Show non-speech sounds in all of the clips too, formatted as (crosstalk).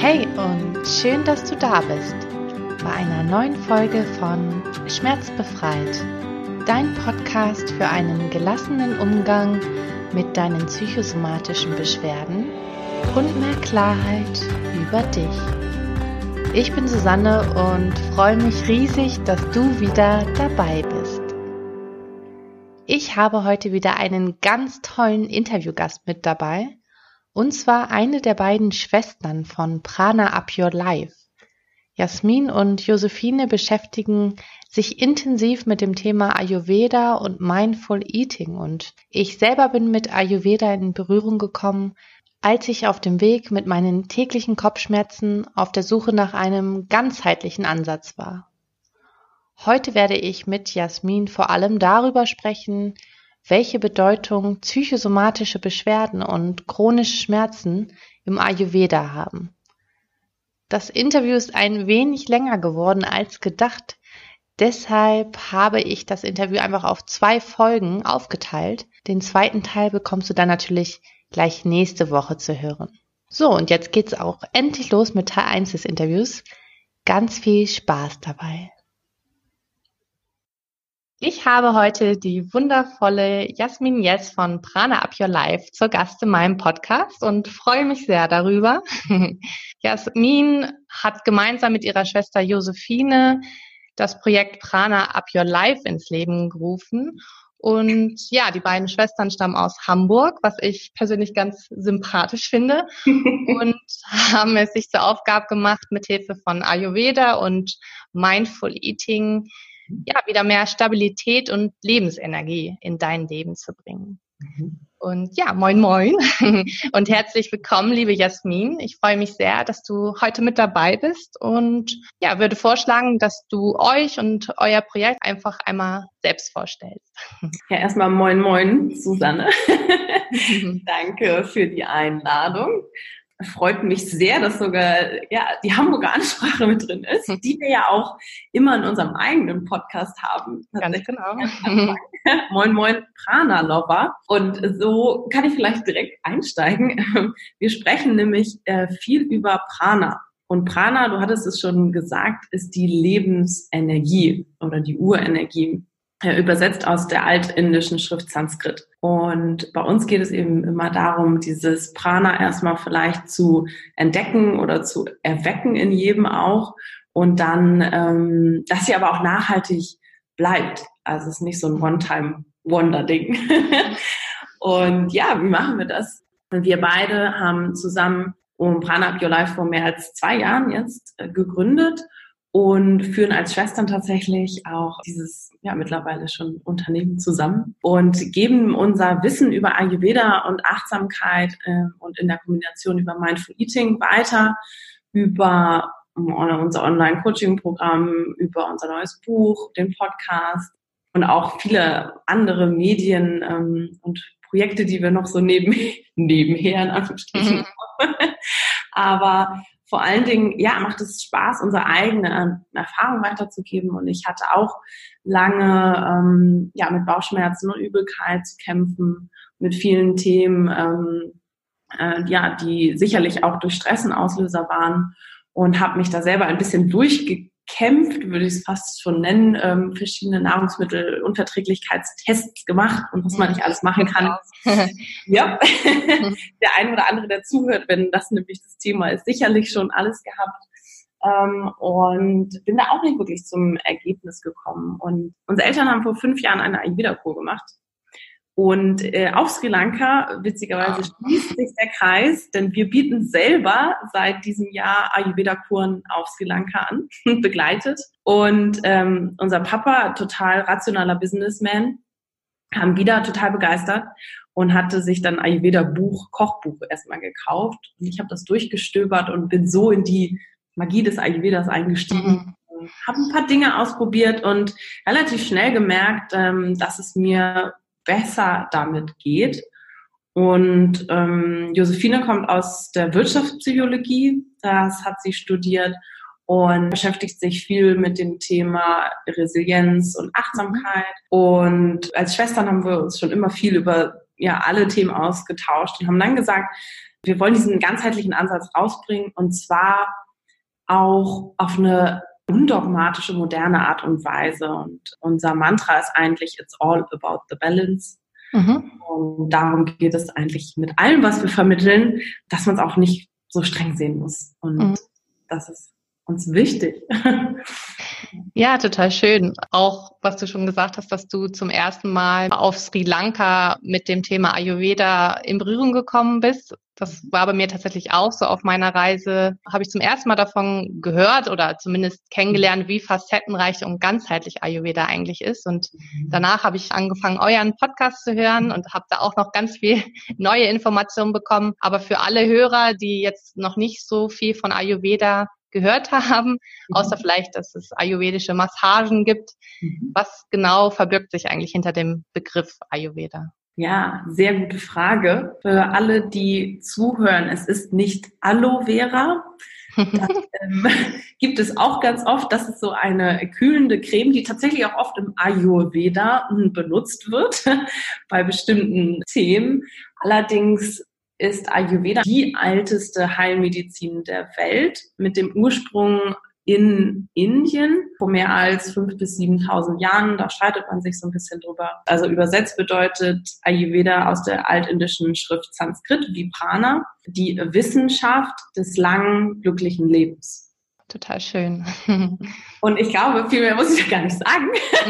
Hey und schön, dass du da bist bei einer neuen Folge von Schmerzbefreit, dein Podcast für einen gelassenen Umgang mit deinen psychosomatischen Beschwerden und mehr Klarheit über dich. Ich bin Susanne und freue mich riesig, dass du wieder dabei bist. Ich habe heute wieder einen ganz tollen Interviewgast mit dabei und zwar eine der beiden Schwestern von Prana Up Your Life. Jasmin und Josephine beschäftigen sich intensiv mit dem Thema Ayurveda und Mindful Eating und ich selber bin mit Ayurveda in Berührung gekommen, als ich auf dem Weg mit meinen täglichen Kopfschmerzen auf der Suche nach einem ganzheitlichen Ansatz war. Heute werde ich mit Jasmin vor allem darüber sprechen, welche Bedeutung psychosomatische Beschwerden und chronische Schmerzen im Ayurveda haben. Das Interview ist ein wenig länger geworden als gedacht. Deshalb habe ich das Interview einfach auf zwei Folgen aufgeteilt. Den zweiten Teil bekommst du dann natürlich gleich nächste Woche zu hören. So, und jetzt geht's auch endlich los mit Teil 1 des Interviews. Ganz viel Spaß dabei. Ich habe heute die wundervolle Jasmin Yes von Prana Up Your Life zur Gast in meinem Podcast und freue mich sehr darüber. (laughs) Jasmin hat gemeinsam mit ihrer Schwester Josephine das Projekt Prana Up Your Life ins Leben gerufen. Und ja, die beiden Schwestern stammen aus Hamburg, was ich persönlich ganz sympathisch finde. (laughs) und haben es sich zur Aufgabe gemacht, mit Hilfe von Ayurveda und Mindful Eating ja, wieder mehr Stabilität und Lebensenergie in dein Leben zu bringen. Mhm. Und ja, moin moin (laughs) und herzlich willkommen, liebe Jasmin. Ich freue mich sehr, dass du heute mit dabei bist und ja, würde vorschlagen, dass du euch und euer Projekt einfach einmal selbst vorstellst. (laughs) Ja, erstmal moin moin, Susanne. (laughs) Danke für die Einladung freut mich sehr, dass sogar ja, die Hamburger Ansprache mit drin ist, hm. die wir ja auch immer in unserem eigenen Podcast haben. Ganz genau. (laughs) moin, moin, Prana Lover. Und so kann ich vielleicht direkt einsteigen. (laughs) Wir sprechen nämlich äh, viel über Prana. Und Prana, du hattest es schon gesagt, ist die Lebensenergie oder die Urenergie übersetzt aus der altindischen Schrift Sanskrit. Und bei uns geht es eben immer darum, dieses Prana erstmal vielleicht zu entdecken oder zu erwecken in jedem auch und dann, ähm, dass sie aber auch nachhaltig bleibt. Also es ist nicht so ein One-Time-Wonder-Ding. (laughs) und ja, wie machen wir das? Wir beide haben zusammen um Prana Up Your Life vor mehr als zwei Jahren jetzt äh, gegründet und führen als Schwestern tatsächlich auch dieses ja mittlerweile schon Unternehmen zusammen und geben unser Wissen über Ayurveda und Achtsamkeit äh, und in der Kombination über Mindful Eating weiter, über unser Online-Coaching-Programm, über unser neues Buch, den Podcast und auch viele andere Medien ähm, und Projekte, die wir noch so neben, (laughs) nebenher in Anführungsstrichen mhm. Aber vor allen Dingen, ja, macht es Spaß, unsere eigene ähm, Erfahrung weiterzugeben. Und ich hatte auch lange ähm, ja, mit Bauchschmerzen und Übelkeit zu kämpfen, mit vielen Themen, ähm, äh, ja, die sicherlich auch durch Stress ein Auslöser waren und habe mich da selber ein bisschen durchge gekämpft, würde ich es fast schon nennen, ähm, verschiedene Nahrungsmittelunverträglichkeitstests gemacht und was man nicht alles machen kann. (laughs) ja, (laughs) der ein oder andere, der zuhört, wenn das nämlich das Thema ist, sicherlich schon alles gehabt. Ähm, und bin da auch nicht wirklich zum Ergebnis gekommen. Und unsere Eltern haben vor fünf Jahren eine Ayurveda-Kur gemacht. Und äh, auf Sri Lanka, witzigerweise, schließt sich der Kreis, denn wir bieten selber seit diesem Jahr Ayurveda-Kuren auf Sri Lanka an, (laughs) begleitet. Und ähm, unser Papa, total rationaler Businessman, haben wieder total begeistert und hatte sich dann Ayurveda-Buch, Kochbuch erstmal gekauft. Und ich habe das durchgestöbert und bin so in die Magie des Ayurvedas eingestiegen. Mhm. Habe ein paar Dinge ausprobiert und relativ schnell gemerkt, ähm, dass es mir besser damit geht. Und ähm, Josephine kommt aus der Wirtschaftspsychologie, das hat sie studiert und beschäftigt sich viel mit dem Thema Resilienz und Achtsamkeit. Und als Schwestern haben wir uns schon immer viel über ja alle Themen ausgetauscht und haben dann gesagt, wir wollen diesen ganzheitlichen Ansatz rausbringen und zwar auch auf eine undogmatische, moderne Art und Weise. Und unser Mantra ist eigentlich, it's all about the balance. Mhm. Und darum geht es eigentlich mit allem, was wir vermitteln, dass man es auch nicht so streng sehen muss. Und mhm. das ist uns wichtig. Ja, total schön. Auch was du schon gesagt hast, dass du zum ersten Mal auf Sri Lanka mit dem Thema Ayurveda in Berührung gekommen bist. Das war bei mir tatsächlich auch so. Auf meiner Reise habe ich zum ersten Mal davon gehört oder zumindest kennengelernt, wie facettenreich und ganzheitlich Ayurveda eigentlich ist. Und danach habe ich angefangen, euren Podcast zu hören und habe da auch noch ganz viel (laughs) neue Informationen bekommen. Aber für alle Hörer, die jetzt noch nicht so viel von Ayurveda gehört (laughs) haben, mhm. außer vielleicht, dass es ayurvedische Massagen gibt. Mhm. Was genau verbirgt sich eigentlich hinter dem Begriff Ayurveda? Ja, sehr gute Frage. Für alle, die zuhören, es ist nicht Aloe Vera. (laughs) Das ähm, (laughs) gibt es auch ganz oft. Das ist so eine kühlende Creme, die tatsächlich auch oft im Ayurveda hm, benutzt wird bei bestimmten Themen. Allerdings ist Ayurveda die älteste Heilmedizin der Welt mit dem Ursprung in Indien vor mehr als fünf bis 7.000 Jahren. Da streitet man sich so ein bisschen drüber. Also übersetzt bedeutet Ayurveda aus der altindischen Schrift Sanskrit wie Prana die Wissenschaft des langen, glücklichen Lebens. Total schön. Und ich glaube, viel mehr muss ich gar nicht sagen,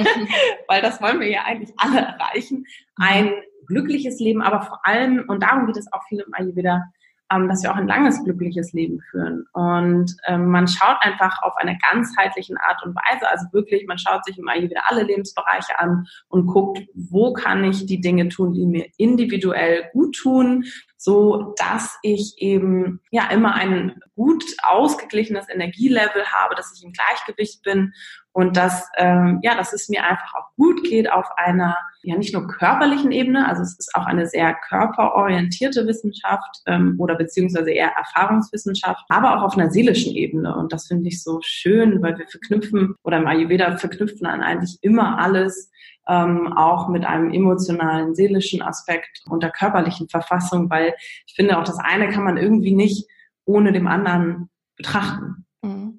(laughs) weil das wollen wir ja eigentlich alle erreichen. Ein glückliches Leben, aber vor allem, und darum geht es auch viel im Ayurveda, ähm, dass wir auch ein langes, glückliches Leben führen. Und ähm, man schaut einfach auf eine ganzheitliche Art und Weise, also wirklich, man schaut sich im Ayurveda alle Lebensbereiche an und guckt, wo kann ich die Dinge tun, die mir individuell gut tun, so dass ich eben ja immer ein gut ausgeglichenes Energielevel habe, dass ich im Gleichgewicht bin und dass ähm, ja, dass es mir einfach auch gut geht auf einer ja nicht nur körperlichen Ebene, also es ist auch eine sehr körperorientierte Wissenschaft ähm, oder beziehungsweise eher Erfahrungswissenschaft, aber auch auf einer seelischen Ebene und das finde ich so schön, weil wir verknüpfen oder im Ayurveda verknüpfen dann eigentlich immer alles ähm, auch mit einem emotionalen, seelischen Aspekt und der körperlichen Verfassung, weil ich finde, auch das eine kann man irgendwie nicht ohne dem anderen betrachten. Mhm.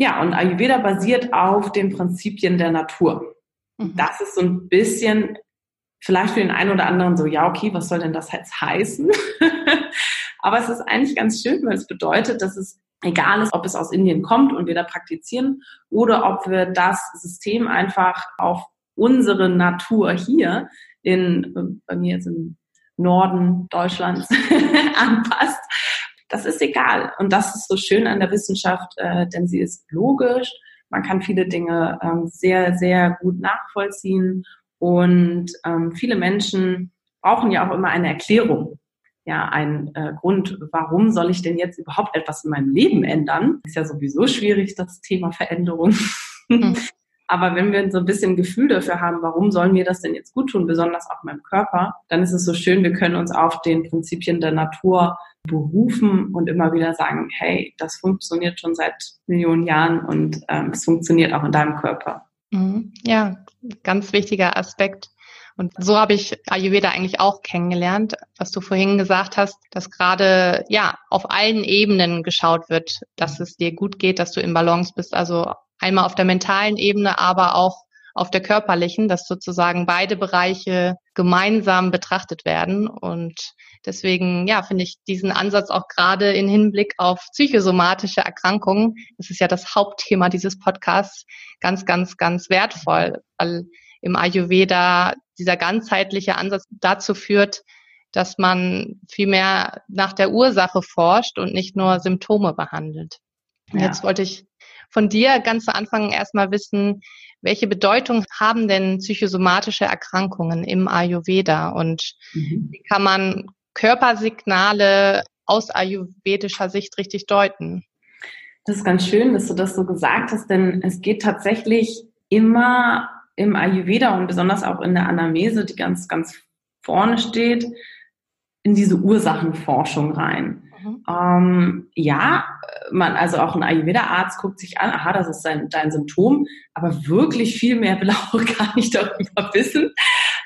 Ja, und Ayurveda basiert auf den Prinzipien der Natur. Mhm. Das ist so ein bisschen vielleicht für den einen oder anderen so, ja, okay, was soll denn das jetzt heißen? (laughs) Aber es ist eigentlich ganz schön, weil es bedeutet, dass es egal ist, ob es aus Indien kommt und wir da praktizieren oder ob wir das System einfach auf unsere Natur hier in, bei mir jetzt im Norden Deutschlands (laughs) anpasst. Das ist egal. Und das ist so schön an der Wissenschaft, äh, denn sie ist logisch. Man kann viele Dinge ähm, sehr, sehr gut nachvollziehen. Und ähm, viele Menschen brauchen ja auch immer eine Erklärung. Ja, ein äh, Grund, warum soll ich denn jetzt überhaupt etwas in meinem Leben ändern? Ist ja sowieso schwierig, das Thema Veränderung. Mhm. (laughs) Aber wenn wir so ein bisschen Gefühl dafür haben, warum sollen wir das denn jetzt gut tun, besonders auch meinem Körper, dann ist es so schön, wir können uns auf den Prinzipien der Natur berufen und immer wieder sagen, hey, das funktioniert schon seit Millionen Jahren und ähm, es funktioniert auch in deinem Körper. Mhm. Ja, ganz wichtiger Aspekt. Und so habe ich Ayurveda eigentlich auch kennengelernt, was du vorhin gesagt hast, dass gerade ja auf allen Ebenen geschaut wird, dass es dir gut geht, dass du im Balance bist. Also einmal auf der mentalen Ebene, aber auch auf der körperlichen, dass sozusagen beide Bereiche gemeinsam betrachtet werden. Und deswegen, ja, finde ich diesen Ansatz auch gerade in Hinblick auf psychosomatische Erkrankungen, das ist ja das Hauptthema dieses Podcasts, ganz, ganz, ganz wertvoll, weil im Ayurveda dieser ganzheitliche Ansatz dazu führt, dass man viel mehr nach der Ursache forscht und nicht nur Symptome behandelt. Ja. Jetzt wollte ich von dir ganz zu Anfang erstmal wissen, welche Bedeutung haben denn psychosomatische Erkrankungen im Ayurveda und mhm. wie kann man Körpersignale aus ayurvedischer Sicht richtig deuten? Das ist ganz schön, dass du das so gesagt hast, denn es geht tatsächlich immer im Ayurveda und besonders auch in der Anamnese, die ganz, ganz vorne steht, in diese Ursachenforschung rein. Mhm. Ähm, ja, man, also auch ein Ayurveda-Arzt guckt sich an, aha, das ist dein, dein Symptom, aber wirklich viel mehr will auch (laughs) gar nicht darüber wissen,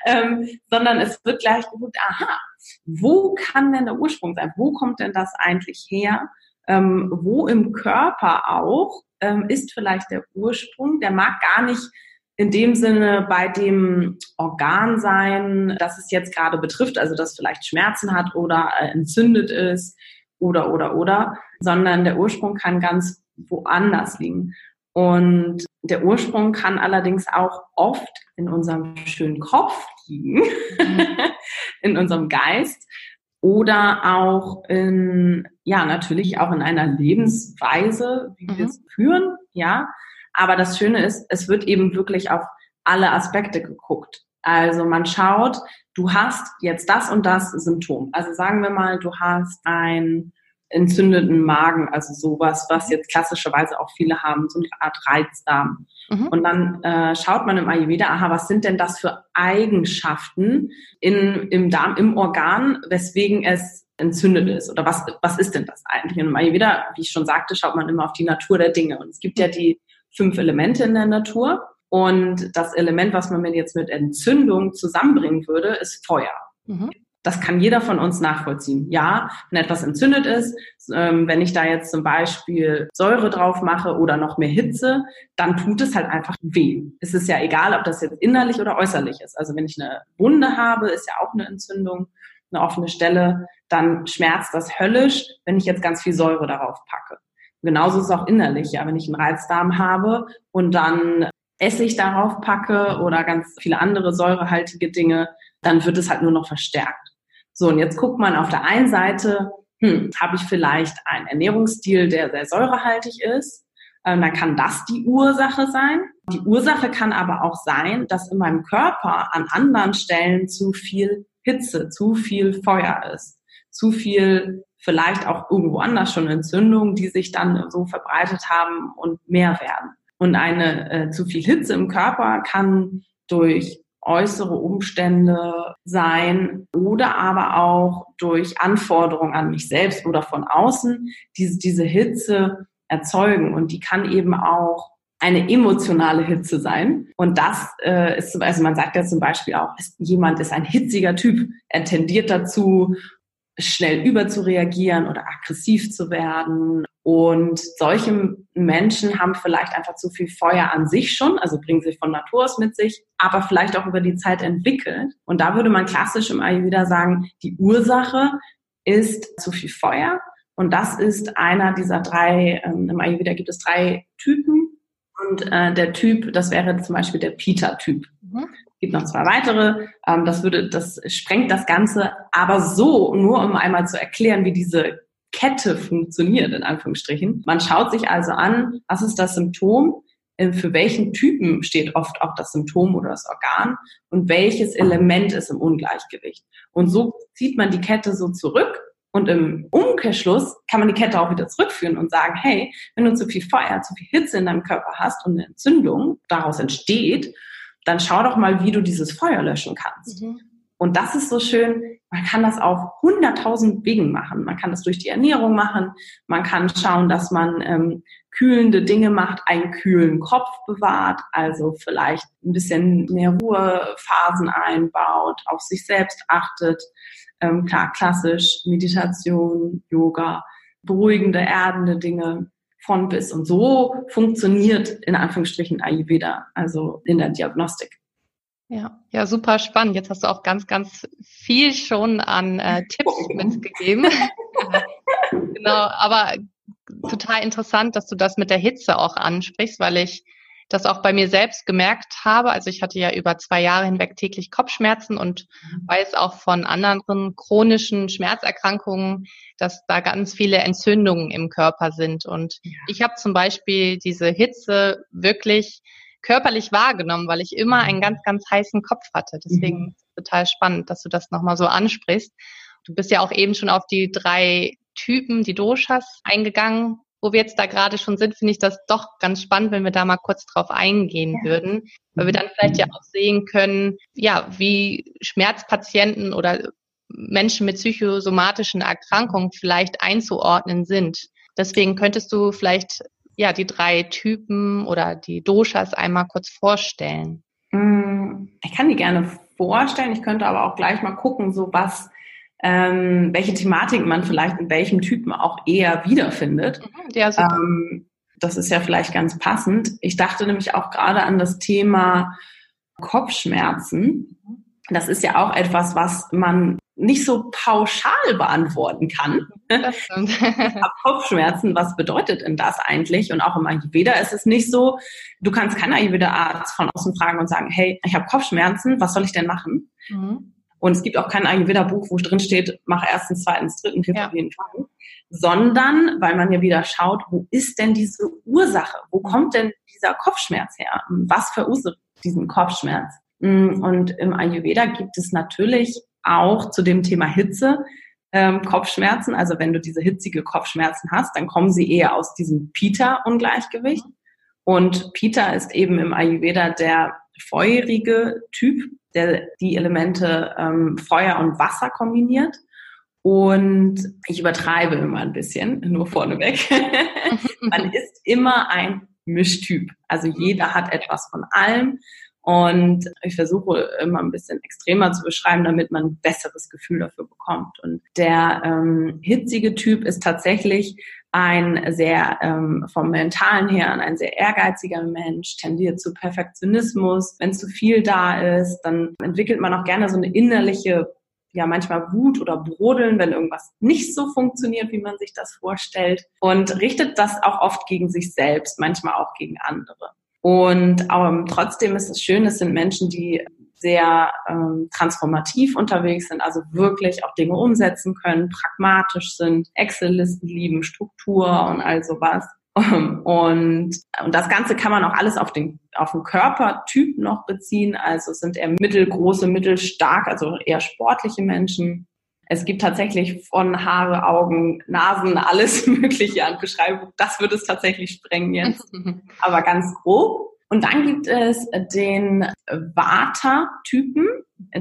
ähm, sondern es wird gleich geguckt, aha, wo kann denn der Ursprung sein? Wo kommt denn das eigentlich her? Ähm, wo im Körper auch ähm, ist vielleicht der Ursprung? Der mag gar nicht in dem Sinne bei dem Organ sein, das es jetzt gerade betrifft, also das vielleicht Schmerzen hat oder äh, entzündet ist oder, oder, oder, sondern der Ursprung kann ganz woanders liegen. Und der Ursprung kann allerdings auch oft in unserem schönen Kopf liegen, (laughs) in unserem Geist oder auch in, ja, natürlich auch in einer Lebensweise, wie mhm. wir es führen, ja. Aber das Schöne ist, es wird eben wirklich auf alle Aspekte geguckt. Also man schaut, du hast jetzt das und das Symptom. Also sagen wir mal, du hast ein entzündeten Magen, also sowas, was jetzt klassischerweise auch viele haben, so eine Art Reizdarm. Mhm. Und dann äh, schaut man im Ayurveda, aha, was sind denn das für Eigenschaften in, im Darm, im Organ, weswegen es entzündet ist? Oder was, was ist denn das eigentlich? Und im Ayurveda, wie ich schon sagte, schaut man immer auf die Natur der Dinge. Und es gibt ja die fünf Elemente in der Natur. Und das Element, was man jetzt mit Entzündung zusammenbringen würde, ist Feuer. Mhm. Das kann jeder von uns nachvollziehen. Ja, wenn etwas entzündet ist, ähm, wenn ich da jetzt zum Beispiel Säure drauf mache oder noch mehr Hitze, dann tut es halt einfach weh. Es ist ja egal, ob das jetzt innerlich oder äußerlich ist. Also wenn ich eine Wunde habe, ist ja auch eine Entzündung, eine offene Stelle, dann schmerzt das höllisch, wenn ich jetzt ganz viel Säure darauf packe. Genauso ist es auch innerlich. Ja, wenn ich einen Reizdarm habe und dann Essig darauf packe oder ganz viele andere säurehaltige Dinge, dann wird es halt nur noch verstärkt. So, und jetzt guckt man auf der einen Seite, hm, habe ich vielleicht einen Ernährungsstil, der sehr säurehaltig ist. Ähm, dann kann das die Ursache sein. Die Ursache kann aber auch sein, dass in meinem Körper an anderen Stellen zu viel Hitze, zu viel Feuer ist, zu viel vielleicht auch irgendwo anders schon Entzündungen, die sich dann so verbreitet haben und mehr werden. Und eine äh, zu viel Hitze im Körper kann durch äußere Umstände sein oder aber auch durch Anforderungen an mich selbst oder von außen diese, diese Hitze erzeugen. Und die kann eben auch eine emotionale Hitze sein. Und das äh, ist, also man sagt ja zum Beispiel auch, jemand ist ein hitziger Typ. Er tendiert dazu, schnell überzureagieren oder aggressiv zu werden. Und solche Menschen haben vielleicht einfach zu viel Feuer an sich schon, also bringen sie von Natur aus mit sich, aber vielleicht auch über die Zeit entwickelt. Und da würde man klassisch im Ayurveda sagen, die Ursache ist zu viel Feuer. Und das ist einer dieser drei, ähm, im Ayurveda gibt es drei Typen. Und äh, der Typ, das wäre zum Beispiel der Pita-Typ. Mhm gibt noch zwei weitere. Ähm, das würde, das sprengt das Ganze. Aber so, nur um einmal zu erklären, wie diese Kette funktioniert, in Anführungsstrichen. Man schaut sich also an, was ist das Symptom? Äh, für welchen Typen steht oft auch das Symptom oder das Organ und welches Element ist im Ungleichgewicht. Und so zieht man die Kette so zurück und im Umkehrschluss kann man die Kette auch wieder zurückführen und sagen, hey, wenn du zu viel Feuer, zu viel Hitze in deinem Körper hast und eine Entzündung daraus entsteht, dann schau doch mal, wie du dieses Feuer löschen kannst. Mhm. Und das ist so schön, man kann das auf hunderttausend Wegen machen. Man kann das durch die Ernährung machen, man kann schauen, dass man ähm, kühlende Dinge macht, einen kühlen Kopf bewahrt, also vielleicht ein bisschen mehr Ruhephasen einbaut, auf sich selbst achtet. Ähm, klar, klassisch Meditation, Yoga, beruhigende, erdende Dinge von bis. Und so funktioniert in Anführungsstrichen Ayurveda, also in der Diagnostik. Ja, ja, super spannend. Jetzt hast du auch ganz, ganz viel schon an äh, Tipps (laughs) mitgegeben. (laughs) genau, aber total interessant, dass du das mit der Hitze auch ansprichst, weil ich das auch bei mir selbst gemerkt habe. Also ich hatte ja über zwei Jahre hinweg täglich Kopfschmerzen und mhm. weiß auch von anderen chronischen Schmerzerkrankungen, dass da ganz viele Entzündungen im Körper sind. Und ich habe zum Beispiel diese Hitze wirklich körperlich wahrgenommen, weil ich immer einen ganz, ganz heißen Kopf hatte. Deswegen mhm. ist es total spannend, dass du das nochmal so ansprichst. Du bist ja auch eben schon auf die drei Typen, die Doshas eingegangen wo wir jetzt da gerade schon sind, finde ich das doch ganz spannend, wenn wir da mal kurz drauf eingehen ja. würden, weil wir dann vielleicht ja auch sehen können, ja, wie Schmerzpatienten oder Menschen mit psychosomatischen Erkrankungen vielleicht einzuordnen sind. Deswegen könntest du vielleicht ja die drei Typen oder die Doshas einmal kurz vorstellen. Mm, ich kann die gerne vorstellen. Ich könnte aber auch gleich mal gucken, so was ähm, welche Thematiken man vielleicht in welchem Typen auch eher wiederfindet. Mhm, ja. Ähm, das ist ja vielleicht ganz passend. Ich dachte nämlich auch gerade an das Thema Kopfschmerzen. Das ist ja auch etwas, was man nicht so pauschal beantworten kann. Kopfschmerzen, was bedeutet denn das eigentlich? Und auch im Ayurveda ist es nicht so, du kannst keinen Ayurveda-Arzt von außen fragen und sagen, hey, ich habe Kopfschmerzen, was soll ich denn machen? Mhm. Und es gibt auch kein Ayurveda-Buch, wo drin steht, mach erstens, zweitens, dritten, vierten ja. auf jeden Fall. Sondern, weil man ja wieder schaut, wo ist denn diese Ursache? Wo kommt denn dieser Kopfschmerz her? Was verursacht diesen Kopfschmerz? Mm, und im Ayurveda gibt es natürlich auch zu dem Thema Hitze ähm, Kopfschmerzen. Also wenn du diese hitzige Kopfschmerzen hast, dann kommen sie eher aus diesem Pita-Ungleichgewicht. Und Pita ist eben im Ayurveda der feurige Typ, der die Elemente ähm, Feuer und Wasser kombiniert. Und ich übertreibe immer ein bisschen, (laughs) nur vorneweg. (laughs) Man ist immer ein Mischtyp. Also jeder hat etwas von allem. Und ich versuche immer ein bisschen extremer zu beschreiben, damit man ein besseres Gefühl dafür bekommt. Und der ähm, hitzige Typ ist tatsächlich ein sehr ähm, vom mentalen her ein sehr ehrgeiziger Mensch, tendiert zu Perfektionismus. Wenn zu viel da ist, dann entwickelt man auch gerne so eine innerliche ja manchmal Wut oder Brodeln, wenn irgendwas nicht so funktioniert, wie man sich das vorstellt und richtet das auch oft gegen sich selbst, manchmal auch gegen andere. Und ähm, trotzdem ist es schön, es sind Menschen, die sehr ähm, transformativ unterwegs sind, also wirklich auch Dinge umsetzen können, pragmatisch sind, Excel-Listen lieben, Struktur und all sowas. Und, und das Ganze kann man auch alles auf den, auf den Körpertyp noch beziehen. Also es sind eher mittelgroße, mittelstark, also eher sportliche Menschen. Es gibt tatsächlich von Haare, Augen, Nasen, alles (laughs) Mögliche an Beschreibung. Das würde es tatsächlich sprengen jetzt. (laughs) Aber ganz grob. Und dann gibt es den Vata-Typen.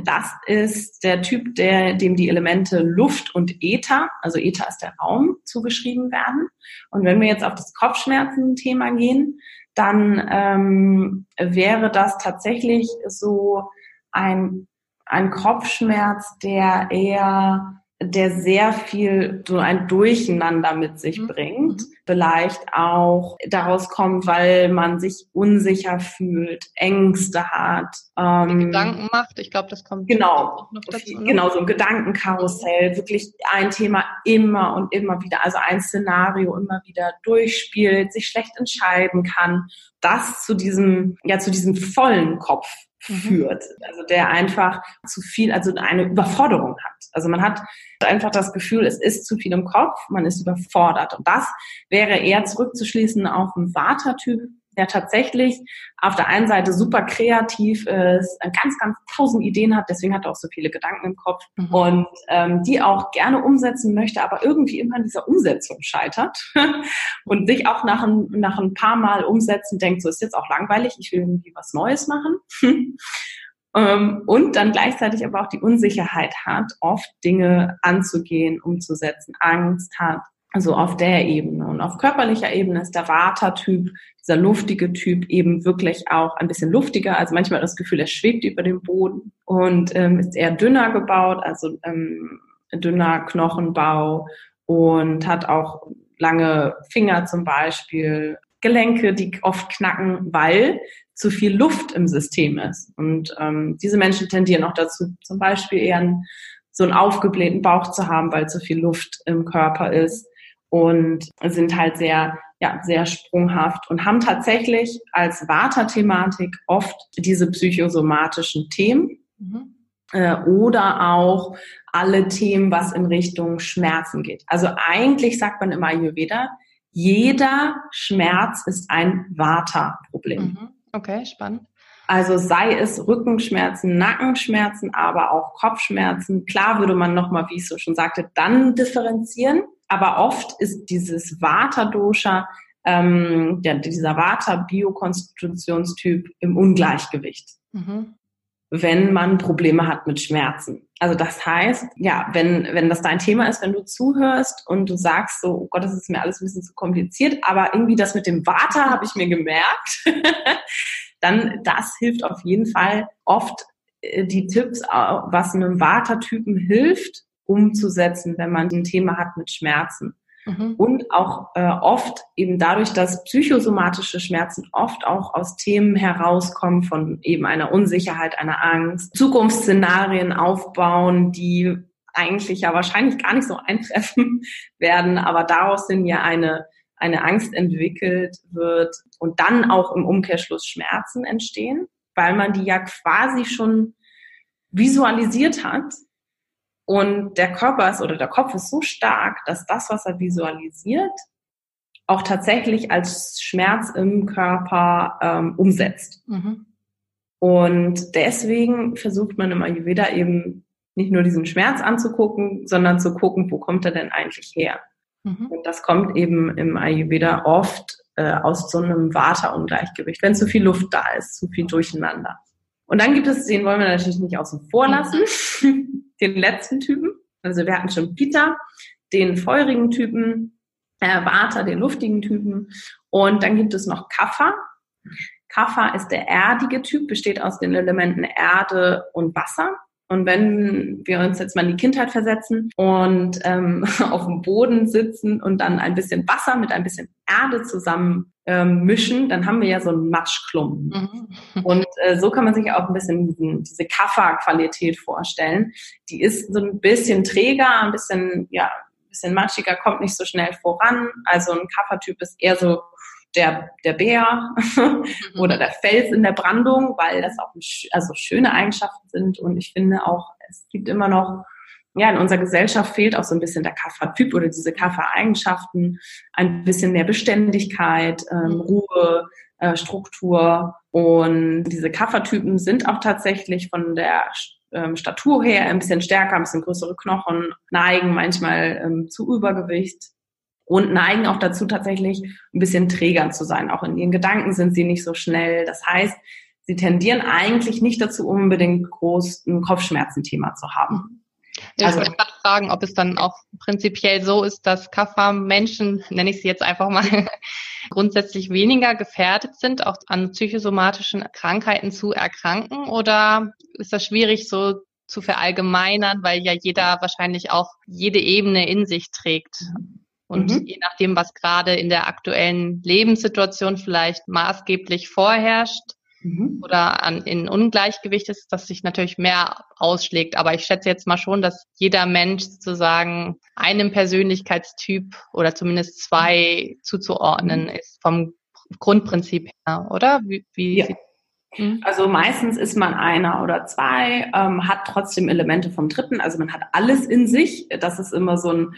Das ist der Typ, der, dem die Elemente Luft und Äther, also Äther ist der Raum, zugeschrieben werden. Und wenn wir jetzt auf das Kopfschmerzen-Thema gehen, dann ähm, wäre das tatsächlich so ein ein Kopfschmerz, der eher der sehr viel so ein Durcheinander mit sich mhm. bringt. Mhm. Vielleicht auch daraus kommt, weil man sich unsicher fühlt, Ängste hat. Ähm, Gedanken macht, ich glaube, das kommt genau, noch dazu. Ne? Genau, so ein Gedankenkarussell, wirklich ein Thema immer und immer wieder, also ein Szenario immer wieder durchspielt, sich schlecht entscheiden kann. Das zu diesem, ja, zu diesem vollen Kopf. Führt. Also der einfach zu viel, also eine Überforderung hat. Also man hat einfach das Gefühl, es ist zu viel im Kopf, man ist überfordert. Und das wäre eher zurückzuschließen auf einen Vata-Typ, der tatsächlich auf der einen Seite super kreativ ist, ganz, ganz tausend Ideen hat, deswegen hat er auch so viele Gedanken im Kopf mhm. und ähm, die auch gerne umsetzen möchte, aber irgendwie immer in dieser Umsetzung scheitert (laughs) und sich auch nach ein, nach ein paar Mal umsetzen denkt, so ist jetzt auch langweilig, ich will irgendwie was Neues machen. (laughs) Ähm, und dann gleichzeitig aber auch die Unsicherheit hat, oft Dinge anzugehen, umzusetzen, Angst hat, also auf der Ebene. Und auf körperlicher Ebene ist der Vata-Typ, dieser luftige Typ, eben wirklich auch ein bisschen luftiger. Also manchmal das Gefühl, er schwebt über dem Boden und ähm, ist eher dünner gebaut, also ähm, dünner Knochenbau und hat auch lange Finger zum Beispiel, Gelenke, die oft knacken, weil zu viel Luft im System ist. Und ähm, diese Menschen tendieren auch dazu, zum Beispiel eher einen, so einen aufgeblähten Bauch zu haben, weil zu viel Luft im Körper ist und sind halt sehr, ja, sehr sprunghaft und haben tatsächlich als Vata-Thematik oft diese psychosomatischen Themen. Mhm. Äh, oder auch alle Themen, was in Richtung Schmerzen geht. Also eigentlich sagt man immer Ayurveda, jeder Schmerz ist ein Vata-Problem. Mhm. Okay, spannend. Also sei es Rückenschmerzen, Nackenschmerzen, aber auch Kopfschmerzen. Klar würde man nochmal, wie ich so schon sagte, dann differenzieren. Aber oft ist dieses Vata-Dosha, ähm, der, dieser Vata-Biokonstitutionstyp im Ungleichgewicht. Mhm. Wenn man Probleme hat mit Schmerzen. Also das heißt, ja, wenn, wenn das dein Thema ist, wenn du zuhörst und du sagst so, oh Gott, das ist mir alles ein bisschen zu kompliziert, aber irgendwie das mit dem Vata habe ich mir gemerkt, (laughs) dann das hilft auf jeden Fall oft äh, die Tipps, was einem Vata-Typen hilft, umzusetzen, wenn man ein Thema hat mit Schmerzen. Mhm. Und auch äh, oft eben dadurch, dass psychosomatische Schmerzen oft auch aus Themen herauskommen von eben einer Unsicherheit, einer Angst, Zukunftsszenarien aufbauen, die eigentlich ja wahrscheinlich gar nicht so eintreffen (laughs) werden, aber daraus sind ja eine, eine Angst entwickelt wird und dann auch im Umkehrschluss Schmerzen entstehen, weil man die ja quasi schon visualisiert hat und der Körper ist oder der Kopf ist so stark, dass das, was er visualisiert, auch tatsächlich als Schmerz im Körper ähm, umsetzt. Mhm. Und deswegen versucht man im Ayurveda eben nicht nur diesen Schmerz anzugucken, sondern zu gucken, wo kommt er denn eigentlich her? Mhm. Und das kommt eben im Ayurveda oft äh, aus so einem Vata-Ungleichgewicht, wenn zu viel Luft da ist, zu viel Durcheinander. Und dann gibt es, den wollen wir natürlich nicht außen vor lassen, (laughs) den letzten Typen. Also wir hatten schon Peter, den feurigen Typen, äh, Vata, den luftigen Typen. Und dann gibt es noch Kapha. Kapha ist der erdige Typ, besteht aus den Elementen Erde und Wasser. Und wenn wir uns jetzt mal in die Kindheit versetzen und ähm, (laughs) auf dem Boden sitzen und dann ein bisschen Wasser mit ein bisschen Erde zusammen ähm, mischen, dann haben wir ja so einen Matschklumpen. Mhm. Und äh, so kann man sich auch ein bisschen diesen, diese Kaffer-Qualität vorstellen. Die ist so ein bisschen träger, ein bisschen, ja, ein bisschen matschiger, kommt nicht so schnell voran. Also ein Kaffertyp ist eher so der, der Bär mhm. (laughs) oder der Fels in der Brandung, weil das auch also schöne Eigenschaften sind. Und ich finde auch, es gibt immer noch ja, in unserer Gesellschaft fehlt auch so ein bisschen der Kaffertyp oder diese Kaffereigenschaften, ein bisschen mehr Beständigkeit, ähm, mhm. Ruhe, äh, Struktur. Und diese Kaffertypen sind auch tatsächlich von der ähm, Statur her ein bisschen stärker, ein bisschen größere Knochen, neigen manchmal ähm, zu Übergewicht und neigen auch dazu tatsächlich ein bisschen träger zu sein. Auch in ihren Gedanken sind sie nicht so schnell. Das heißt, sie tendieren eigentlich nicht dazu, unbedingt groß ein Kopfschmerzenthema zu haben. Mhm. Ich also, wollte gerade fragen, ob es dann auch prinzipiell so ist, dass Kaffer-Menschen, nenne ich sie jetzt einfach mal, (laughs) grundsätzlich weniger gefährdet sind, auch an psychosomatischen Krankheiten zu erkranken? Oder ist das schwierig so zu verallgemeinern, weil ja jeder wahrscheinlich auch jede Ebene in sich trägt? Und mhm. je nachdem, was gerade in der aktuellen Lebenssituation vielleicht maßgeblich vorherrscht, mhm. oder an, in Ungleichgewicht ist, dass sich natürlich mehr ausschlägt. Aber ich schätze jetzt mal schon, dass jeder Mensch sozusagen einem Persönlichkeitstyp oder zumindest zwei zuzuordnen mhm. ist vom Grundprinzip her, oder? Wie, wie ja. Mhm. Also meistens ist man einer oder zwei, ähm, hat trotzdem Elemente vom dritten, also man hat alles in sich. Das ist immer so ein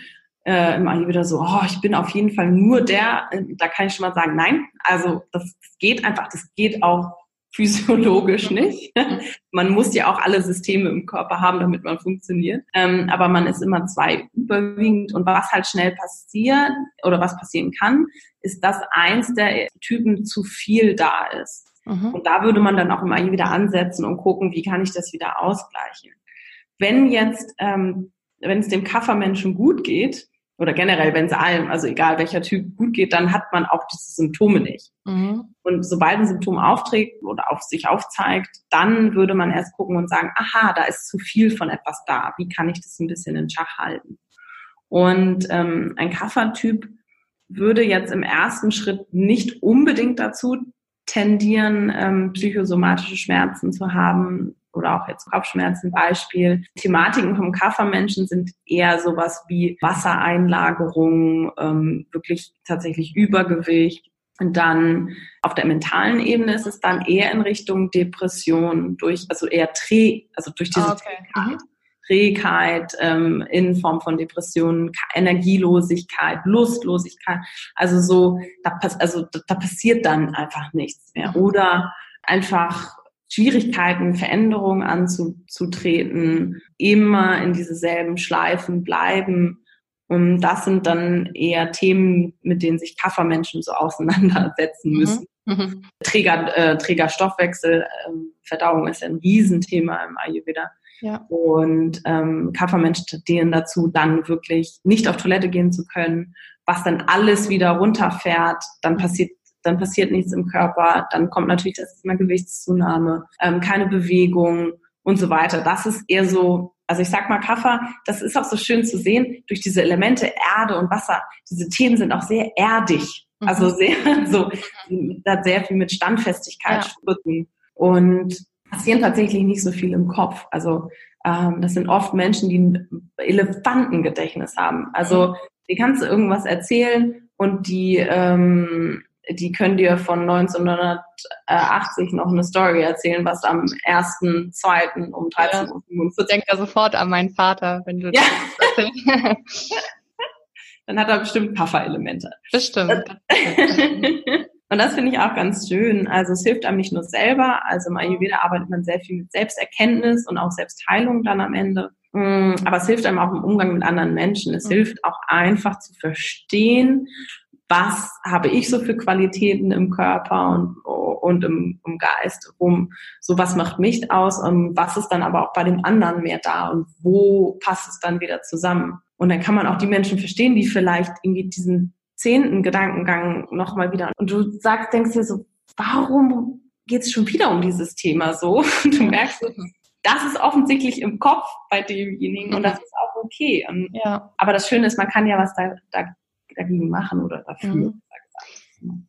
äh, immer wieder so, oh, ich bin auf jeden Fall nur der, da kann ich schon mal sagen, nein, also das, das geht einfach, das geht auch physiologisch nicht. (laughs) man muss ja auch alle Systeme im Körper haben, damit man funktioniert. Ähm, aber man ist immer zwei überwiegend. Und was halt schnell passiert oder was passieren kann, ist, dass eins der Typen zu viel da ist. Mhm. Und da würde man dann auch immer wieder ansetzen und gucken, wie kann ich das wieder ausgleichen. Wenn jetzt, ähm, wenn es dem Kaffermenschen gut geht, oder generell, wenn es allen, also egal welcher Typ gut geht, dann hat man auch diese Symptome nicht. Mhm. Und sobald ein Symptom aufträgt oder auf sich aufzeigt, dann würde man erst gucken und sagen, aha, da ist zu viel von etwas da. Wie kann ich das ein bisschen in Schach halten? Und ähm, ein Kaffertyp würde jetzt im ersten Schritt nicht unbedingt dazu tendieren, ähm, psychosomatische Schmerzen zu haben, oder auch jetzt Kopfschmerzen Beispiel. Thematiken vom Kaffermenschen sind eher sowas wie Wassereinlagerung, ähm, wirklich tatsächlich Übergewicht. Und dann auf der mentalen Ebene ist es dann eher in Richtung Depression durch, also eher Trä, also durch diese okay. Mhm. Trägheit ähm, in Form von Depressionen, Energielosigkeit, Lustlosigkeit. Also so, da, pass also da, da passiert dann einfach nichts mehr. Mhm. Oder einfach Schwierigkeiten, Veränderungen anzutreten, immer in diese selben Schleifen bleiben. Und das sind dann eher Themen, mit denen sich Kaffermenschen so (laughs) auseinandersetzen mhm. müssen. Mhm. Träger, äh, Trägerstoffwechsel, äh, Verdauung ist ein Riesenthema im Ayurveda. Ja. Und ähm, Kaffermenschen tendieren dazu, dann wirklich nicht auf Toilette gehen zu können, was dann alles wieder runterfährt. Dann mhm. passiert dann passiert nichts im Körper, dann kommt natürlich das Thema Gewichtszunahme, ähm, keine Bewegung und so weiter. Das ist eher so Also ich sag mal, Kaffer, das ist auch so schön zu sehen, durch diese Elemente Erde und Wasser. Diese Themen sind auch sehr erdig. Mhm. Also sehr, (laughs) so, hat sehr viel mit Standfestigkeit ja. Und passieren tatsächlich nicht so viel im Kopf. Also ähm, das sind oft Menschen, die ein Elefantengedächtnis haben. Also mhm. die kannst du irgendwas erzählen und die ähm, die können dir von 1980 noch eine Story erzählen, was am 1.2. um 13 Uhr. Ja. Ich denke da sofort an meinen Vater, wenn du ja. das Dann hat er bestimmt Puffer-Elemente. Bestimmt. (laughs) Und das finde ich auch ganz schön. Also es hilft einem nicht nur selber, also im Ayurveda arbeitet man sehr viel mit Selbsterkenntnis und auch Selbstheilung dann am Ende. Mm, aber es hilft einem auch im Umgang mit anderen Menschen. Es mhm. hilft auch einfach zu verstehen, was habe ich so für Qualitäten im Körper und, und im, im Geist rum, so was macht mich aus und was ist dann aber auch bei dem anderen mehr da und wo passt es dann wieder zusammen. Und dann kann man auch die Menschen verstehen, die vielleicht irgendwie diesen zehnten Gedankengang nochmal wieder und du sagst, denkst dir so, warum geht es schon wieder um dieses Thema so? (laughs) Und du merkst, das ist offensichtlich im Kopf bei demjenigen und das ist auch okay. Und, ja. Aber das Schöne ist, man kann ja was da, da dagegen machen oder dafür. Mhm.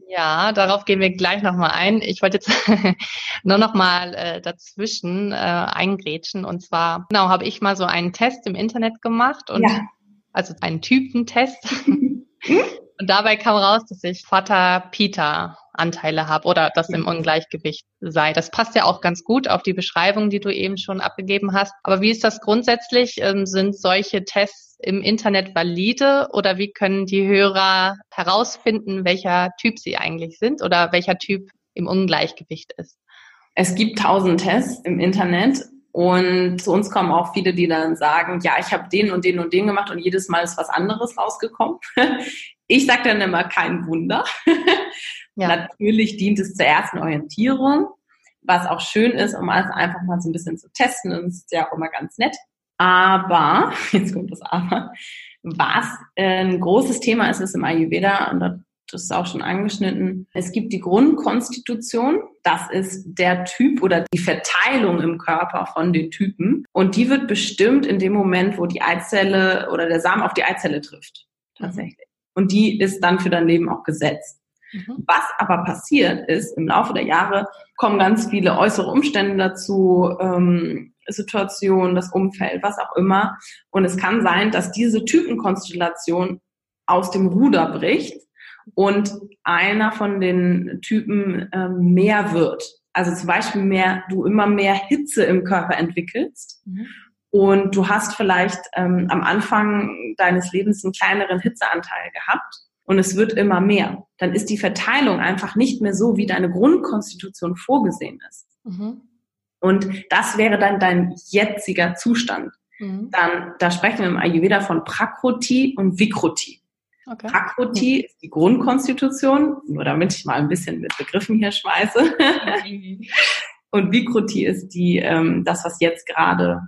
Ja, darauf gehen wir gleich nochmal ein. Ich wollte jetzt (laughs) nur nochmal äh, dazwischen äh, eingrätschen. Und zwar, genau, habe ich mal so einen Test im Internet gemacht und ja. also einen Typentest. (laughs) und dabei kam raus, dass ich Vater Peter Anteile habe oder das im Ungleichgewicht sei. Das passt ja auch ganz gut auf die Beschreibung, die du eben schon abgegeben hast. Aber wie ist das grundsätzlich? Ähm, sind solche Tests im Internet valide oder wie können die Hörer herausfinden, welcher Typ sie eigentlich sind oder welcher Typ im Ungleichgewicht ist? Es gibt tausend Tests im Internet und zu uns kommen auch viele, die dann sagen, ja, ich habe den und den und den gemacht und jedes Mal ist was anderes rausgekommen. (laughs) Ich sage dann immer kein Wunder. Ja. (laughs) Natürlich dient es zur ersten Orientierung, was auch schön ist, um alles einfach mal so ein bisschen zu testen. Und es ist ja auch immer ganz nett. Aber, (laughs) jetzt kommt das Aber, was ein großes Thema ist, ist im Ayurveda, und das ist auch schon angeschnitten, es gibt die Grundkonstitution, das ist der Typ oder die Verteilung im Körper von den Typen. Und die wird bestimmt in dem Moment, wo die Eizelle oder der Samen auf die Eizelle trifft. Tatsächlich. Und die ist dann für dein Leben auch gesetzt. Mhm. Was aber passiert ist, im Laufe der Jahre kommen ganz viele äußere Umstände dazu, ähm, Situation, das Umfeld, was auch immer. Und es kann sein, dass diese Typenkonstellation aus dem Ruder bricht und einer von den Typen äh, mehr wird. Also zum Beispiel mehr, du immer mehr Hitze im Körper entwickelst. Mhm. Und du hast vielleicht ähm, am Anfang deines Lebens einen kleineren Hitzeanteil gehabt und es wird immer mehr. Dann ist die Verteilung einfach nicht mehr so, wie deine Grundkonstitution vorgesehen ist. Mhm. Und das wäre dann dein jetziger Zustand. Mhm. Dann, da sprechen wir im Ayurveda von Prakroti und Vikruti. Okay. Prakroti ist die Grundkonstitution, nur damit ich mal ein bisschen mit Begriffen hier schmeiße. und Vikruti ist die, ähm, das, was jetzt gerade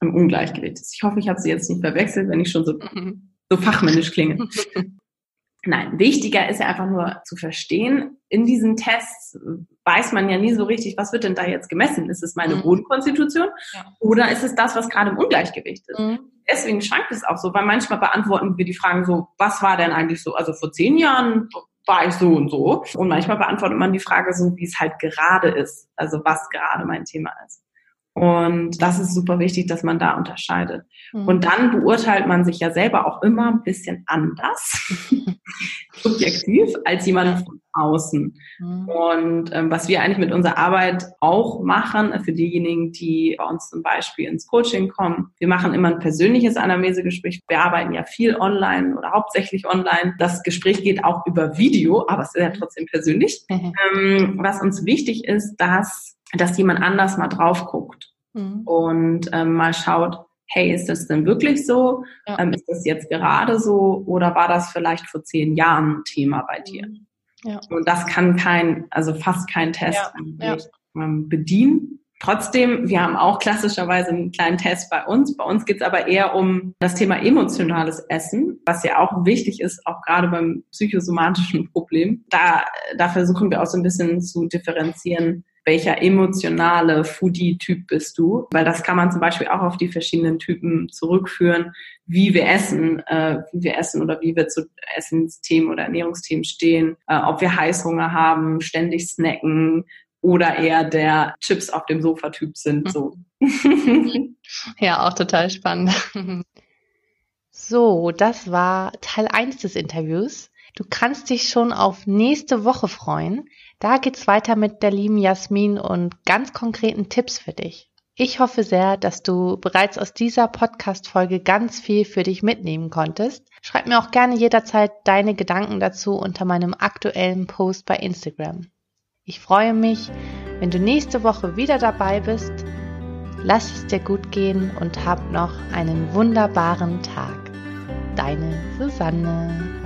im Ungleichgewicht ist. Ich hoffe, ich habe sie jetzt nicht verwechselt, wenn ich schon so, so fachmännisch klinge. (laughs) Nein, wichtiger ist ja einfach nur zu verstehen, in diesen Tests weiß man ja nie so richtig, was wird denn da jetzt gemessen? Ist es meine mhm. Bodenkonstitution ja. oder ist es das, was gerade im Ungleichgewicht ist? Mhm. Deswegen schwankt es auch so, weil manchmal beantworten wir die Fragen so, was war denn eigentlich so? Also vor zehn Jahren war ich so und so. Und manchmal beantwortet man die Frage so, wie es halt gerade ist. Also was gerade mein Thema ist. Und das ist super wichtig, dass man da unterscheidet. Mhm. Und dann beurteilt man sich ja selber auch immer ein bisschen anders, (laughs) subjektiv, als jemand von außen. Mhm. Und ähm, was wir eigentlich mit unserer Arbeit auch machen, für diejenigen, die bei uns zum Beispiel ins Coaching kommen, wir machen immer ein persönliches Anamnesegespräch. Wir arbeiten ja viel online oder hauptsächlich online. Das Gespräch geht auch über Video, aber es ist ja trotzdem persönlich. Mhm. (laughs) Ähm, was uns wichtig ist, dass dass jemand anders mal drauf guckt mhm. und ähm, mal schaut, hey, ist das denn wirklich so? Ja. Ähm, ist das jetzt gerade so oder war das vielleicht vor zehn Jahren ein Thema bei dir? Mhm. Ja. Und das kann kein, also fast kein Test ja. Ähm, bedienen. Trotzdem, wir haben auch klassischerweise einen kleinen Test bei uns. Bei uns geht es aber eher um das Thema emotionales Essen, was ja auch wichtig ist, auch gerade beim psychosomatischen Problem. Da, da versuchen wir auch so ein bisschen zu differenzieren, welcher emotionale Foodie-Typ bist du, weil das kann man zum Beispiel auch auf die verschiedenen Typen zurückführen, wie wir essen, äh, wie wir essen oder wie wir zu Essensthemen oder Ernährungsthemen stehen, äh, ob wir Heißhunger haben, ständig snacken, oder eher der Chips auf dem Sofa-Typ sind. So. (laughs) ja, auch total spannend. (laughs) So, das war Teil 1 des Interviews. Du kannst dich schon auf nächste Woche freuen. Da geht's weiter mit der lieben Jasmin und ganz konkreten Tipps für dich. Ich hoffe sehr, dass du bereits aus dieser Podcast-Folge ganz viel für dich mitnehmen konntest. Schreib mir auch gerne jederzeit deine Gedanken dazu unter meinem aktuellen Post bei Instagram. Ich freue mich, wenn du nächste Woche wieder dabei bist. Lass es dir gut gehen und hab noch einen wunderbaren Tag. Deine Susanne.